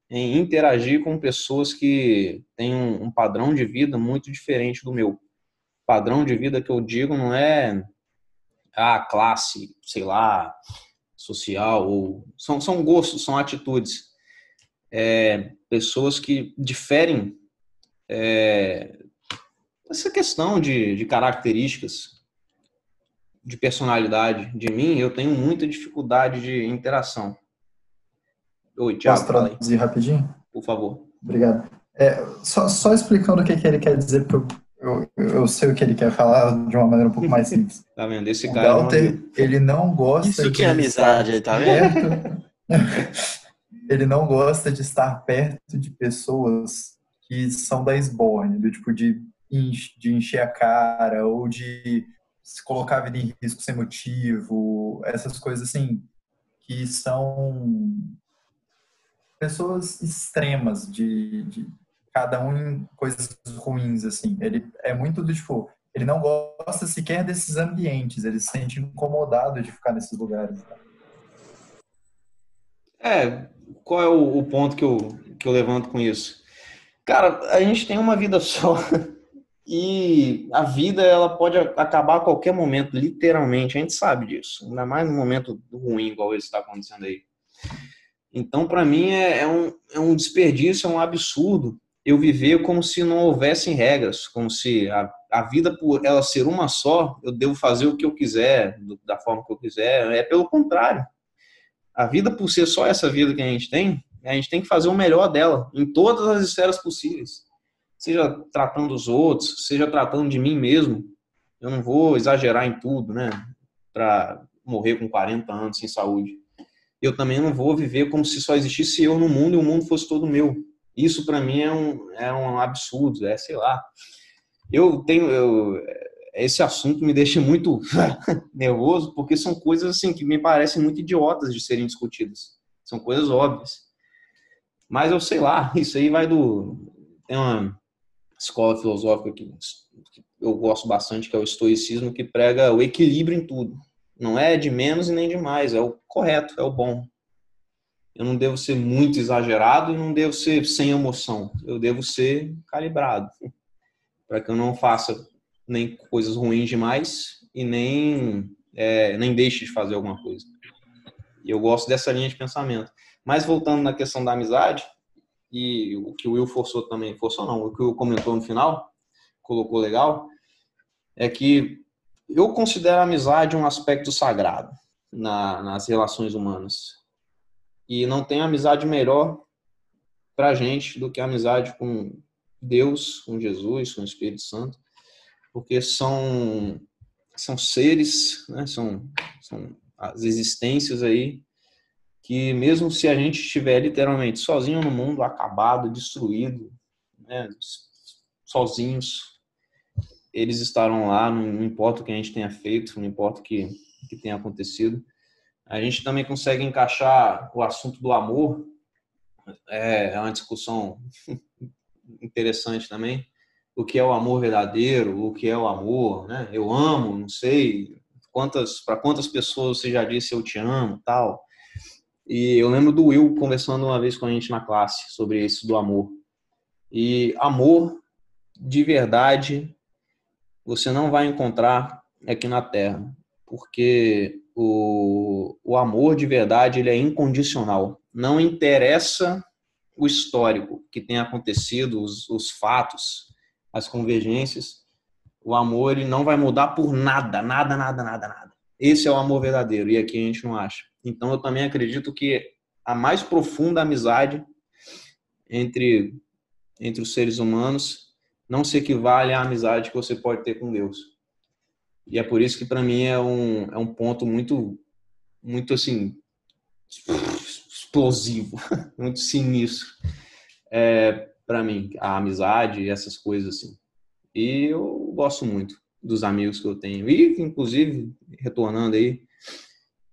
em interagir com pessoas que têm um, um padrão de vida muito diferente do meu. Padrão de vida que eu digo não é a classe, sei lá, social, ou são, são gostos, são atitudes. É, pessoas que diferem é, essa questão de, de características, de personalidade de mim, eu tenho muita dificuldade de interação. Oi, Thiago. Posso traduzir rapidinho? Por favor. Obrigado. É, só, só explicando o que, que ele quer dizer, porque eu, eu, eu, sei o que ele quer falar de uma maneira um pouco mais simples. tá vendo? Esse o cara. Galter, não... ele não gosta Isso que é amizade, tá vendo? ele não gosta de estar perto de pessoas que são da esborne, do tipo de, de encher a cara ou de se colocar a vida em risco sem motivo, essas coisas assim que são pessoas extremas de, de cada um em coisas ruins, assim. Ele é muito do tipo, ele não gosta sequer desses ambientes, ele se sente incomodado de ficar nesses lugares. Tá? É, qual é o, o, ponto que eu, que eu levanto com isso? Cara, a gente tem uma vida só e a vida ela pode acabar a qualquer momento, literalmente, a gente sabe disso, ainda mais no momento ruim igual esse está acontecendo aí. Então, para mim, é, é, um, é um desperdício, é um absurdo eu viver como se não houvessem regras, como se a, a vida, por ela ser uma só, eu devo fazer o que eu quiser, do, da forma que eu quiser. É pelo contrário. A vida, por ser só essa vida que a gente tem, a gente tem que fazer o melhor dela, em todas as esferas possíveis. Seja tratando os outros, seja tratando de mim mesmo. Eu não vou exagerar em tudo, né? Para morrer com 40 anos sem saúde. Eu também não vou viver como se só existisse eu no mundo e o mundo fosse todo meu. Isso para mim é um, é um absurdo, é sei lá. Eu tenho eu, esse assunto me deixa muito nervoso porque são coisas assim que me parecem muito idiotas de serem discutidas. São coisas óbvias. Mas eu sei lá, isso aí vai do tem uma escola filosófica que, eu gosto bastante, que é o estoicismo, que prega o equilíbrio em tudo. Não é de menos e nem de mais, é o correto, é o bom. Eu não devo ser muito exagerado e não devo ser sem emoção. Eu devo ser calibrado, para que eu não faça nem coisas ruins demais e nem é, nem deixe de fazer alguma coisa. E eu gosto dessa linha de pensamento. Mas voltando na questão da amizade, e o que o Will forçou também, forçou não, o que o Will comentou no final, colocou legal, é que eu considero a amizade um aspecto sagrado na, nas relações humanas. E não tem amizade melhor pra gente do que a amizade com Deus, com Jesus, com o Espírito Santo, porque são são seres, né, são, são as existências aí que mesmo se a gente estiver literalmente sozinho no mundo, acabado, destruído, né, sozinhos, eles estarão lá, não importa o que a gente tenha feito, não importa o que, que tenha acontecido. A gente também consegue encaixar o assunto do amor, é, é uma discussão interessante também. O que é o amor verdadeiro, o que é o amor, né? Eu amo, não sei quantas para quantas pessoas você já disse eu te amo, tal. E eu lembro do Will conversando uma vez com a gente na classe sobre isso do amor. E amor de verdade você não vai encontrar aqui na Terra, porque o, o amor de verdade ele é incondicional. Não interessa o histórico que tem acontecido, os, os fatos, as convergências. O amor ele não vai mudar por nada, nada, nada, nada, nada. Esse é o amor verdadeiro e aqui a gente não acha. Então eu também acredito que a mais profunda amizade entre entre os seres humanos não se equivale à amizade que você pode ter com Deus. E é por isso que para mim é um, é um ponto muito, muito assim, explosivo, muito sinistro é, para mim, a amizade e essas coisas assim. E eu gosto muito dos amigos que eu tenho. E, inclusive, retornando aí,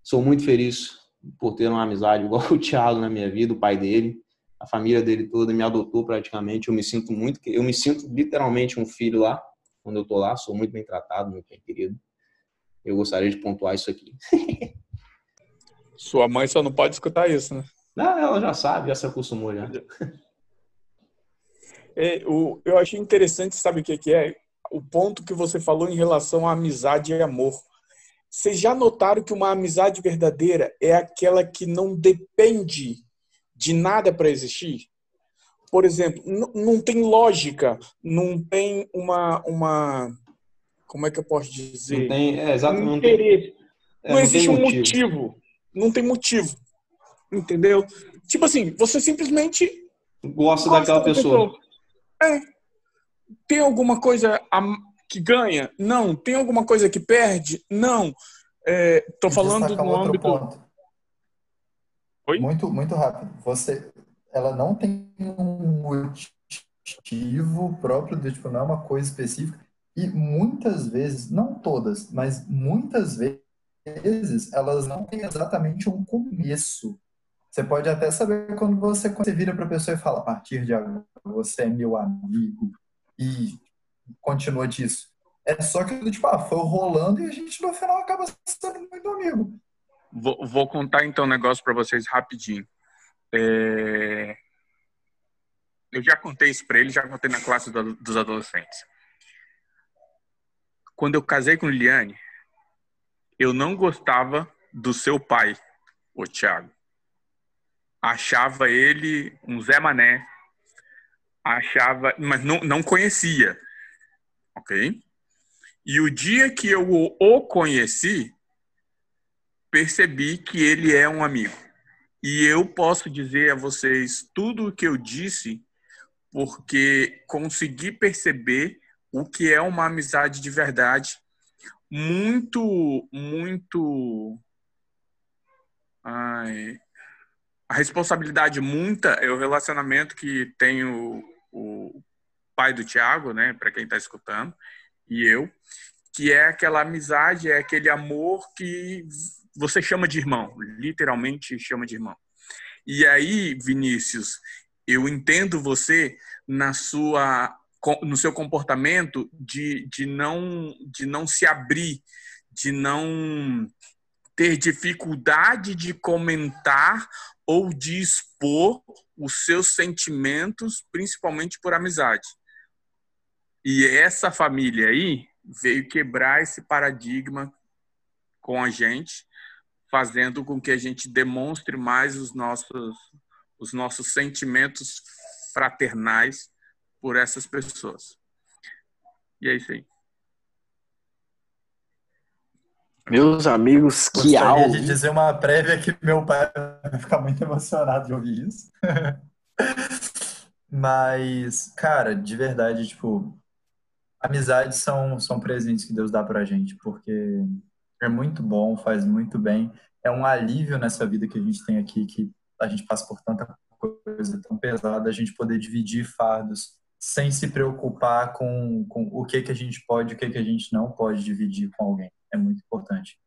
sou muito feliz por ter uma amizade igual o Thiago na minha vida, o pai dele a família dele toda me adotou praticamente. Eu me sinto muito, eu me sinto literalmente um filho lá quando eu tô lá. Sou muito bem tratado, meu bem querido. Eu gostaria de pontuar isso aqui. Sua mãe só não pode escutar isso, né? Não, ela já sabe, já se acostumou já. É, o, eu achei interessante, sabe o que, que é? O ponto que você falou em relação à amizade e amor. Vocês já notaram que uma amizade verdadeira é aquela que não depende de nada para existir? Por exemplo, não tem lógica, não tem uma, uma. Como é que eu posso dizer? Não tem, é, exatamente. Um interesse. É, não, não existe um motivo. motivo. Não tem motivo. Entendeu? Tipo assim, você simplesmente. Gosta, gosta daquela pessoa. pessoa. É. Tem alguma coisa que ganha? Não. Tem alguma coisa que perde? Não. É, tô falando no âmbito. Ponto. Oi? Muito, muito rápido. Você, ela não tem um motivo próprio, de, tipo, não é uma coisa específica. E muitas vezes, não todas, mas muitas vezes, elas não têm exatamente um começo. Você pode até saber quando você, quando você vira para a pessoa e fala, a partir de agora, você é meu amigo, e continua disso. É só que, tipo, ah, foi rolando e a gente no final acaba sendo. Vou, vou contar então um negócio para vocês rapidinho. É... Eu já contei isso para ele, já contei na classe do, dos adolescentes. Quando eu casei com Liliane, eu não gostava do seu pai, o Thiago. Achava ele um Zé Mané. Achava, mas não, não conhecia. Ok? E o dia que eu o conheci, percebi que ele é um amigo. E eu posso dizer a vocês tudo o que eu disse porque consegui perceber o que é uma amizade de verdade muito, muito. Ai, a responsabilidade muita é o relacionamento que tem o, o pai do Tiago, né, para quem está escutando, e eu, que é aquela amizade, é aquele amor que você chama de irmão, literalmente chama de irmão. E aí, Vinícius, eu entendo você na sua no seu comportamento de, de não de não se abrir, de não ter dificuldade de comentar ou de expor os seus sentimentos, principalmente por amizade. E essa família aí veio quebrar esse paradigma com a gente, fazendo com que a gente demonstre mais os nossos os nossos sentimentos fraternais por essas pessoas. E é isso aí. Meus amigos, que Gostaria aula! de dizer uma prévia que meu pai vai ficar muito emocionado de ouvir isso. Mas, cara, de verdade, tipo, amizades são, são presentes que Deus dá pra gente, porque é muito bom, faz muito bem. É um alívio nessa vida que a gente tem aqui, que a gente passa por tanta coisa tão pesada, a gente poder dividir fardos sem se preocupar com, com o que, que a gente pode e o que, que a gente não pode dividir com alguém. É muito importante.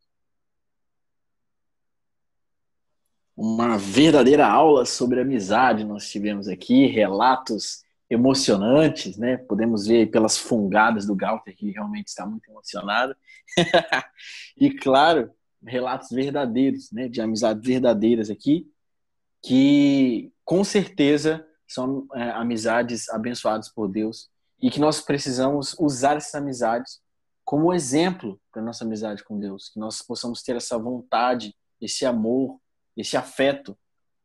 Uma verdadeira aula sobre amizade nós tivemos aqui, relatos emocionantes, né? Podemos ver pelas fungadas do Galter que realmente está muito emocionado. e claro, relatos verdadeiros, né, de amizades verdadeiras aqui, que com certeza são é, amizades abençoadas por Deus e que nós precisamos usar essas amizades como exemplo para nossa amizade com Deus, que nós possamos ter essa vontade, esse amor, esse afeto,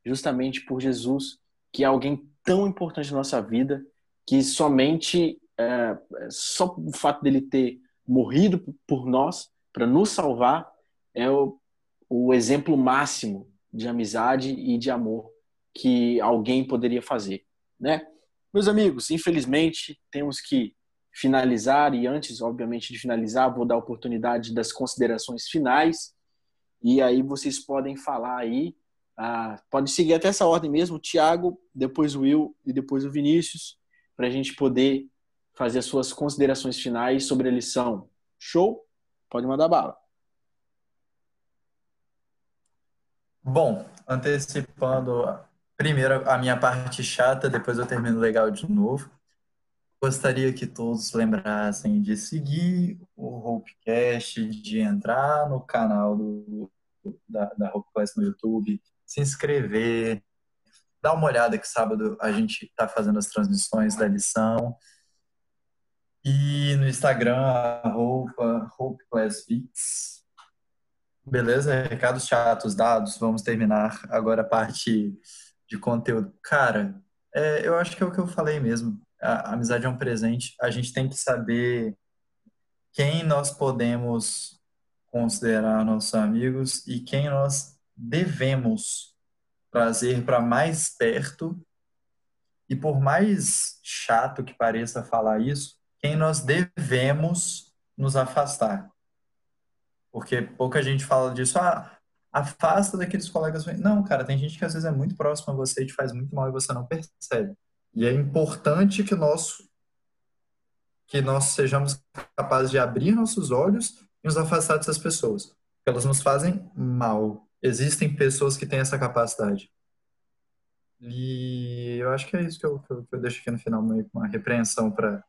justamente por Jesus, que é alguém tão importante na nossa vida, que somente é, só o fato dele ter morrido por nós para nos salvar é o, o exemplo máximo de amizade e de amor que alguém poderia fazer, né? Meus amigos, infelizmente temos que finalizar e antes, obviamente, de finalizar, vou dar a oportunidade das considerações finais e aí vocês podem falar aí, ah, pode seguir até essa ordem mesmo, o Thiago, depois o Will e depois o Vinícius, para a gente poder fazer as suas considerações finais sobre a lição. Show? Pode mandar bala. Bom, antecipando primeiro a minha parte chata, depois eu termino legal de novo. Gostaria que todos lembrassem de seguir o Hopecast, de entrar no canal do, da, da no YouTube, se inscrever, dar uma olhada que sábado a gente está fazendo as transmissões da lição. E no Instagram, arroba HopeClassVix. Beleza? Recados chatos dados. Vamos terminar agora a parte de conteúdo. Cara, é, eu acho que é o que eu falei mesmo. A, a amizade é um presente. A gente tem que saber quem nós podemos considerar nossos amigos e quem nós devemos trazer para mais perto. E por mais chato que pareça falar isso, quem nós devemos nos afastar. Porque pouca gente fala disso. Ah, afasta daqueles colegas. Não, cara, tem gente que às vezes é muito próximo a você e te faz muito mal e você não percebe. E é importante que nós que nós sejamos capazes de abrir nossos olhos e nos afastar dessas pessoas. Porque elas nos fazem mal. Existem pessoas que têm essa capacidade. E eu acho que é isso que eu, que eu, que eu deixo aqui no final, meio uma repreensão para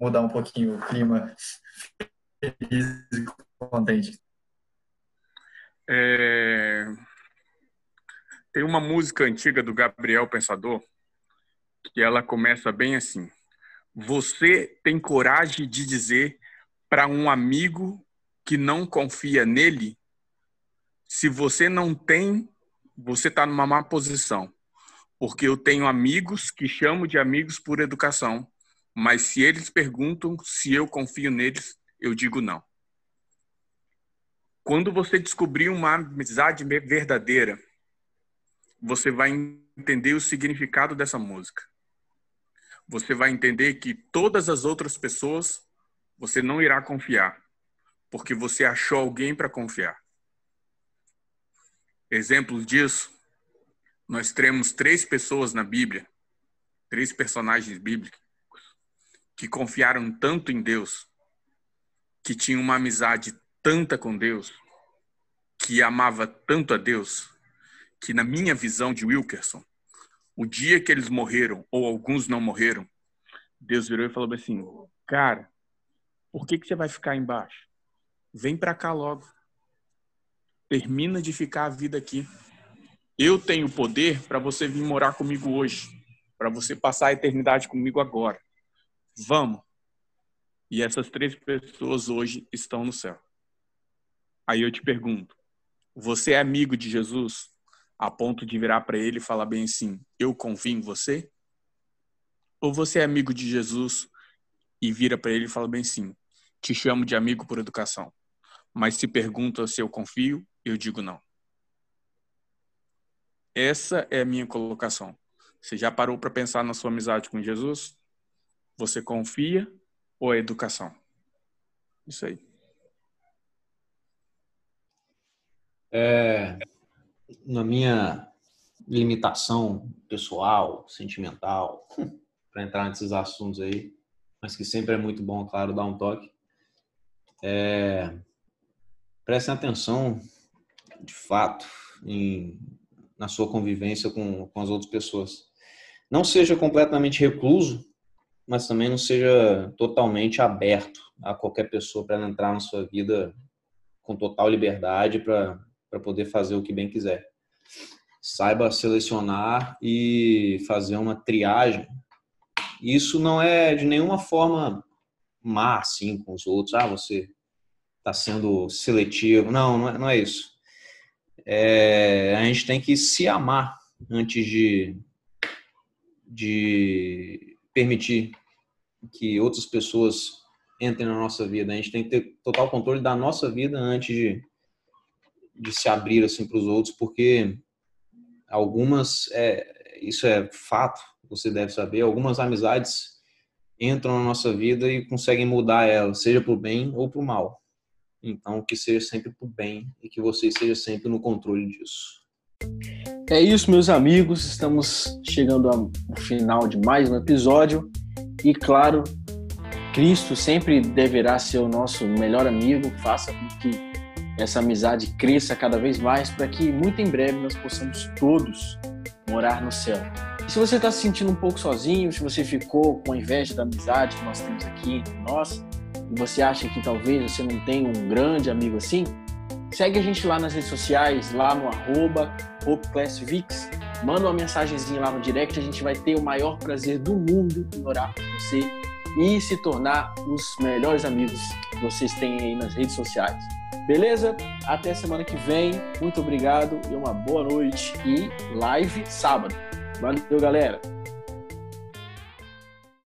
mudar um pouquinho o clima feliz e contente. É... Tem uma música antiga do Gabriel Pensador que ela começa bem assim: Você tem coragem de dizer para um amigo que não confia nele? Se você não tem, você está numa má posição. Porque eu tenho amigos que chamo de amigos por educação, mas se eles perguntam se eu confio neles, eu digo não. Quando você descobrir uma amizade verdadeira, você vai entender o significado dessa música. Você vai entender que todas as outras pessoas você não irá confiar, porque você achou alguém para confiar. Exemplos disso, nós temos três pessoas na Bíblia, três personagens bíblicos, que confiaram tanto em Deus, que tinham uma amizade tanta com Deus, que amava tanto a Deus, que na minha visão de Wilkerson, o dia que eles morreram, ou alguns não morreram, Deus virou e falou assim: Cara, por que, que você vai ficar embaixo? Vem para cá logo. Termina de ficar a vida aqui. Eu tenho poder para você vir morar comigo hoje, para você passar a eternidade comigo agora. Vamos. E essas três pessoas hoje estão no céu. Aí eu te pergunto: você é amigo de Jesus a ponto de virar para ele e falar bem assim: eu confio em você? Ou você é amigo de Jesus e vira para ele e fala bem assim: te chamo de amigo por educação, mas se pergunta se eu confio, eu digo não. Essa é a minha colocação. Você já parou para pensar na sua amizade com Jesus? Você confia ou é educação? Isso aí. É, na minha limitação pessoal, sentimental, para entrar nesses assuntos aí, mas que sempre é muito bom, claro, dar um toque. É, prestem atenção, de fato, em, na sua convivência com, com as outras pessoas. Não seja completamente recluso, mas também não seja totalmente aberto a qualquer pessoa para entrar na sua vida com total liberdade para poder fazer o que bem quiser. Saiba selecionar e fazer uma triagem. Isso não é de nenhuma forma má, assim, com os outros. Ah, você está sendo seletivo. Não, não é, não é isso. É, a gente tem que se amar antes de, de permitir que outras pessoas entrem na nossa vida. A gente tem que ter total controle da nossa vida antes de, de se abrir assim para os outros, porque algumas, é, isso é fato, você deve saber, algumas amizades entram na nossa vida e conseguem mudar ela, seja para o bem ou para o mal. Então, que seja sempre o bem e que você esteja sempre no controle disso. É isso, meus amigos. Estamos chegando ao final de mais um episódio. E claro, Cristo sempre deverá ser o nosso melhor amigo. Faça com que essa amizade cresça cada vez mais para que muito em breve nós possamos todos morar no céu. E se você está se sentindo um pouco sozinho, se você ficou com inveja da amizade que nós temos aqui entre nós, você acha que talvez você não tenha um grande amigo assim, segue a gente lá nas redes sociais, lá no arroba HopeClassVix manda uma mensagenzinha lá no direct, a gente vai ter o maior prazer do mundo em orar por você e se tornar os melhores amigos que vocês têm aí nas redes sociais. Beleza? Até semana que vem. Muito obrigado e uma boa noite e live sábado. Valeu, galera!